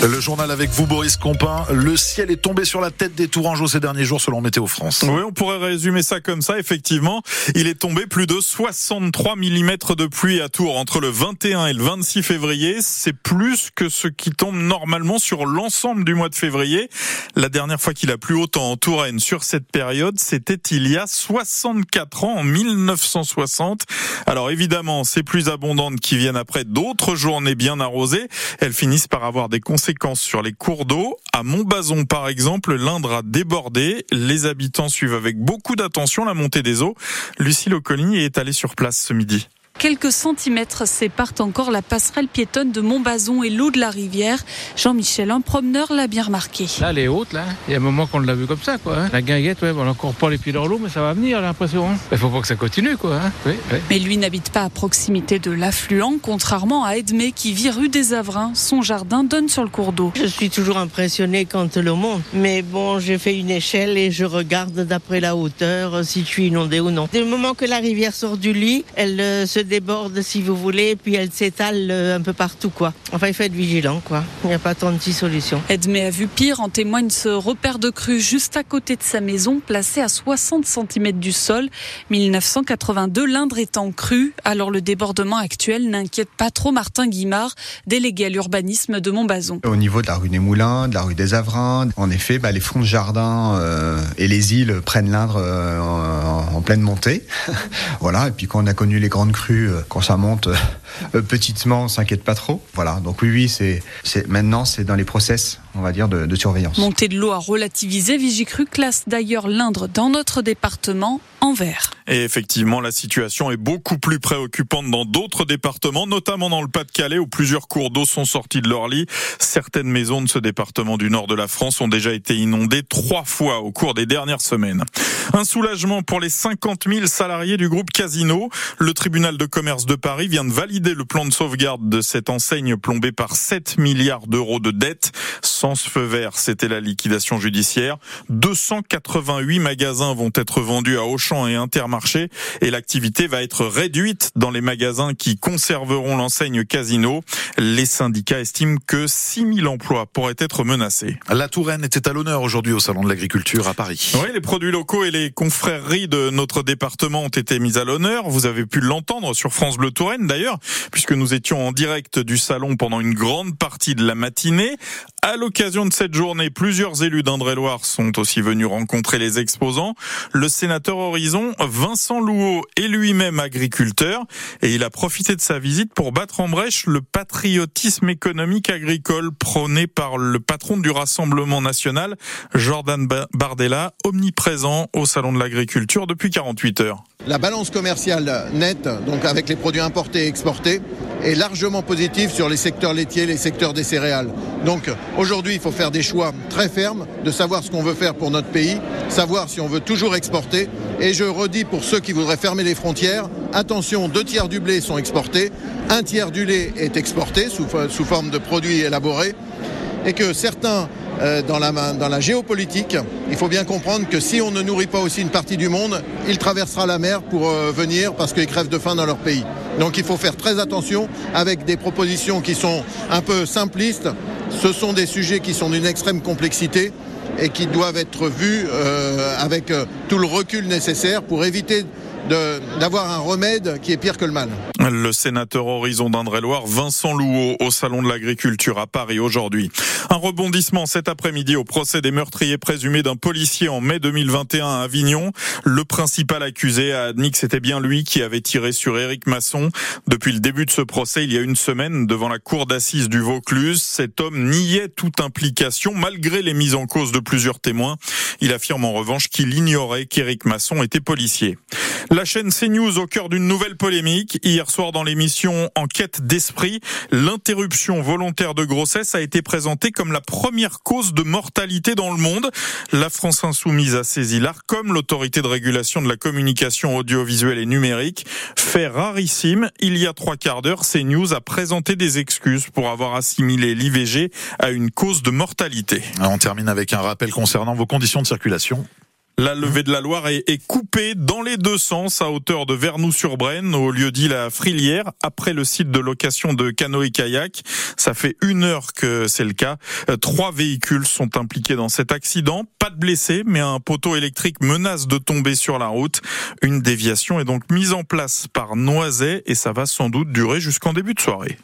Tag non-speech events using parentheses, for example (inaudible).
Le journal avec vous, Boris Compin. Le ciel est tombé sur la tête des Tourangeaux ces derniers jours selon Météo France. Oui, on pourrait résumer ça comme ça. Effectivement, il est tombé plus de 63 mm de pluie à Tours entre le 21 et le 26 février. C'est plus que ce qui tombe normalement sur l'ensemble du mois de février. La dernière fois qu'il a plu autant en Touraine sur cette période, c'était il y a 64 ans, en 1960. Alors évidemment, ces pluies abondantes qui viennent après d'autres journées bien arrosées, elles finissent par avoir des conséquences sur les cours d'eau. À Montbazon, par exemple, l'Indre a débordé. Les habitants suivent avec beaucoup d'attention la montée des eaux. Lucille Ocoligny est allée sur place ce midi. Quelques centimètres séparent encore la passerelle piétonne de Montbazon et l'eau de la rivière. Jean-Michel, un promeneur, l'a bien remarqué. Là, elle est haute, là. Il y a un moment qu'on l'a vu comme ça, quoi. Hein. La guinguette, ouais, on n'a encore pas les pieds dans l'eau, mais ça va venir, l'impression. Hein. Il faut pas que ça continue, quoi. Hein. Oui, Mais lui n'habite pas à proximité de l'affluent, contrairement à Edmé qui vit rue des Avrins. Son jardin donne sur le cours d'eau. Je suis toujours impressionné quand le monte. Mais bon, j'ai fait une échelle et je regarde d'après la hauteur si je suis inondé ou non. Dès le moment que la rivière sort du lit, elle euh, se déborde si vous voulez, puis elle s'étale euh, un peu partout quoi. Enfin il faut être vigilant quoi. Il n'y a pas tant de solutions. Edmé a vu pire, en témoigne ce repère de crue juste à côté de sa maison, placé à 60 cm du sol. 1982, l'Indre est en crue, alors le débordement actuel n'inquiète pas trop Martin Guimard, délégué à l'urbanisme de Montbazon. Au niveau de la rue des Moulins, de la rue des Avrins, en effet, bah, les fonds de jardin euh, et les îles prennent l'Indre euh, en, en, pleine montée. (laughs) voilà, et puis quand on a connu les grandes crues, euh, quand ça monte euh, petitement, on s'inquiète pas trop. Voilà, donc oui, oui, c'est, c'est maintenant c'est dans les process, on va dire, de, de surveillance. Montée de l'eau à relativiser, Vigicru classe d'ailleurs l'Indre dans notre département en vert. Et effectivement, la situation est beaucoup plus préoccupante dans d'autres départements, notamment dans le Pas-de-Calais où plusieurs cours d'eau sont sortis de leur lit. Certaines maisons de ce département du nord de la France ont déjà été inondées trois fois au cours des dernières semaines. Un soulagement pour les 50 000 salariés du groupe Casino. Le tribunal de commerce de Paris vient de valider le plan de sauvegarde de cette enseigne plombée par 7 milliards d'euros de dettes. Sans ce feu vert, c'était la liquidation judiciaire. 288 magasins vont être vendus à Auchan et Intermarché et l'activité va être réduite dans les magasins qui conserveront l'enseigne Casino. Les syndicats estiment que 6 000 emplois pourraient être menacés. La Touraine était à l'honneur aujourd'hui au Salon de l'Agriculture à Paris. Oui, les produits locaux et les confréries de notre département ont été mis à l'honneur. Vous avez pu l'entendre sur France Bleu Touraine d'ailleurs, puisque nous étions en direct du salon pendant une grande partie de la matinée. À l'occasion de cette journée, plusieurs élus d'Indre-et-Loire sont aussi venus rencontrer les exposants. Le sénateur Horizon, Vincent Louot, est lui-même agriculteur et il a profité de sa visite pour battre en brèche le patriotisme économique agricole prôné par le patron du Rassemblement national, Jordan Bardella, omniprésent au Salon de l'agriculture depuis 48 heures. La balance commerciale nette, donc avec les produits importés et exportés, est largement positive sur les secteurs laitiers, les secteurs des céréales. Donc aujourd'hui, il faut faire des choix très fermes, de savoir ce qu'on veut faire pour notre pays, savoir si on veut toujours exporter. Et je redis pour ceux qui voudraient fermer les frontières, attention, deux tiers du blé sont exportés, un tiers du lait est exporté sous, sous forme de produits élaborés, et que certains dans, la, dans la géopolitique, il faut bien comprendre que si on ne nourrit pas aussi une partie du monde, il traversera la mer pour euh, venir parce qu'ils crèvent de faim dans leur pays. Donc il faut faire très attention avec des propositions qui sont un peu simplistes. Ce sont des sujets qui sont d'une extrême complexité et qui doivent être vus euh, avec euh, tout le recul nécessaire pour éviter d'avoir un remède qui est pire que le mal. Le sénateur Horizon d'Indre-et-Loire, Vincent Louot, au Salon de l'Agriculture à Paris aujourd'hui. Un rebondissement cet après-midi au procès des meurtriers présumés d'un policier en mai 2021 à Avignon. Le principal accusé a admis que c'était bien lui qui avait tiré sur Éric Masson. Depuis le début de ce procès, il y a une semaine, devant la cour d'assises du Vaucluse, cet homme niait toute implication malgré les mises en cause de plusieurs témoins. Il affirme en revanche qu'il ignorait qu'Éric Masson était policier. La chaîne CNews au cœur d'une nouvelle polémique. Hier soir dans l'émission Enquête d'esprit, l'interruption volontaire de grossesse a été présentée comme la première cause de mortalité dans le monde. La France insoumise a saisi l'ARCOM, l'autorité de régulation de la communication audiovisuelle et numérique. Fait rarissime, il y a trois quarts d'heure, CNews a présenté des excuses pour avoir assimilé l'IVG à une cause de mortalité. On termine avec un rappel concernant vos conditions de circulation. La levée de la Loire est, coupée dans les deux sens à hauteur de Vernoux-sur-Brenne, au lieu dit la Frilière, après le site de location de canoë-kayak. Ça fait une heure que c'est le cas. Euh, trois véhicules sont impliqués dans cet accident. Pas de blessés, mais un poteau électrique menace de tomber sur la route. Une déviation est donc mise en place par Noiset et ça va sans doute durer jusqu'en début de soirée.